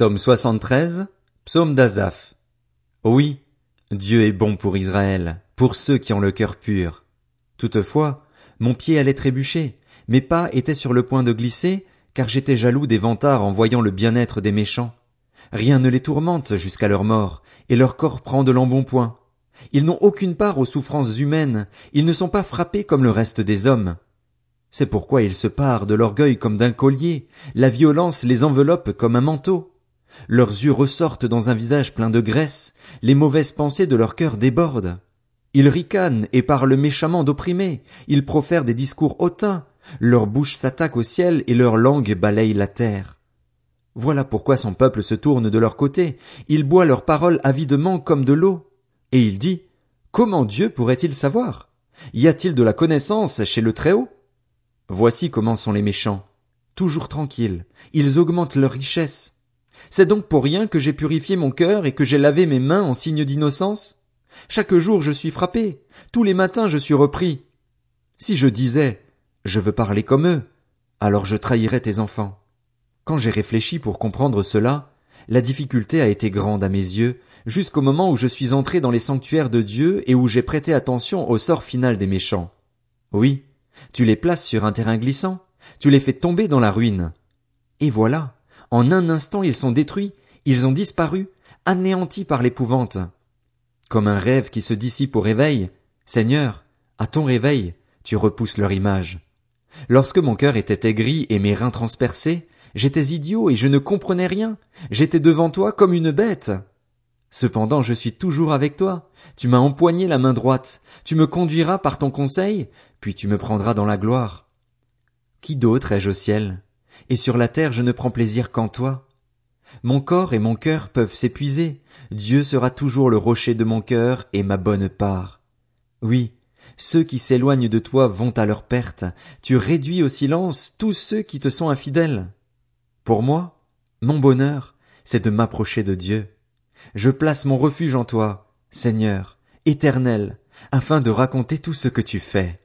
Psaume 73, Psaume d'Azaph. Oui, Dieu est bon pour Israël, pour ceux qui ont le cœur pur. Toutefois, mon pied allait trébucher, mes pas étaient sur le point de glisser, car j'étais jaloux des vantards en voyant le bien-être des méchants. Rien ne les tourmente jusqu'à leur mort, et leur corps prend de l'embonpoint. Ils n'ont aucune part aux souffrances humaines, ils ne sont pas frappés comme le reste des hommes. C'est pourquoi ils se parent de l'orgueil comme d'un collier, la violence les enveloppe comme un manteau. Leurs yeux ressortent dans un visage plein de graisse, les mauvaises pensées de leur cœur débordent. Ils ricanent et parlent méchamment d'opprimés, ils profèrent des discours hautains, leur bouche s'attaque au ciel et leur langue balaye la terre. Voilà pourquoi son peuple se tourne de leur côté, il boit leurs paroles avidement comme de l'eau. Et il dit, Comment Dieu pourrait-il savoir? Y a-t-il de la connaissance chez le Très-Haut? Voici comment sont les méchants. Toujours tranquilles, ils augmentent leur richesse. C'est donc pour rien que j'ai purifié mon cœur et que j'ai lavé mes mains en signe d'innocence? Chaque jour je suis frappé, tous les matins je suis repris. Si je disais, je veux parler comme eux, alors je trahirais tes enfants. Quand j'ai réfléchi pour comprendre cela, la difficulté a été grande à mes yeux, jusqu'au moment où je suis entré dans les sanctuaires de Dieu et où j'ai prêté attention au sort final des méchants. Oui, tu les places sur un terrain glissant, tu les fais tomber dans la ruine. Et voilà, en un instant ils sont détruits, ils ont disparu, anéantis par l'épouvante. Comme un rêve qui se dissipe au réveil, Seigneur, à ton réveil, tu repousses leur image. Lorsque mon cœur était aigri et mes reins transpercés, j'étais idiot et je ne comprenais rien, j'étais devant toi comme une bête. Cependant je suis toujours avec toi, tu m'as empoigné la main droite, tu me conduiras par ton conseil, puis tu me prendras dans la gloire. Qui d'autre ai-je au ciel? Et sur la terre je ne prends plaisir qu'en toi. Mon corps et mon cœur peuvent s'épuiser, Dieu sera toujours le rocher de mon cœur et ma bonne part. Oui, ceux qui s'éloignent de toi vont à leur perte, tu réduis au silence tous ceux qui te sont infidèles. Pour moi, mon bonheur, c'est de m'approcher de Dieu. Je place mon refuge en toi, Seigneur, éternel, afin de raconter tout ce que tu fais.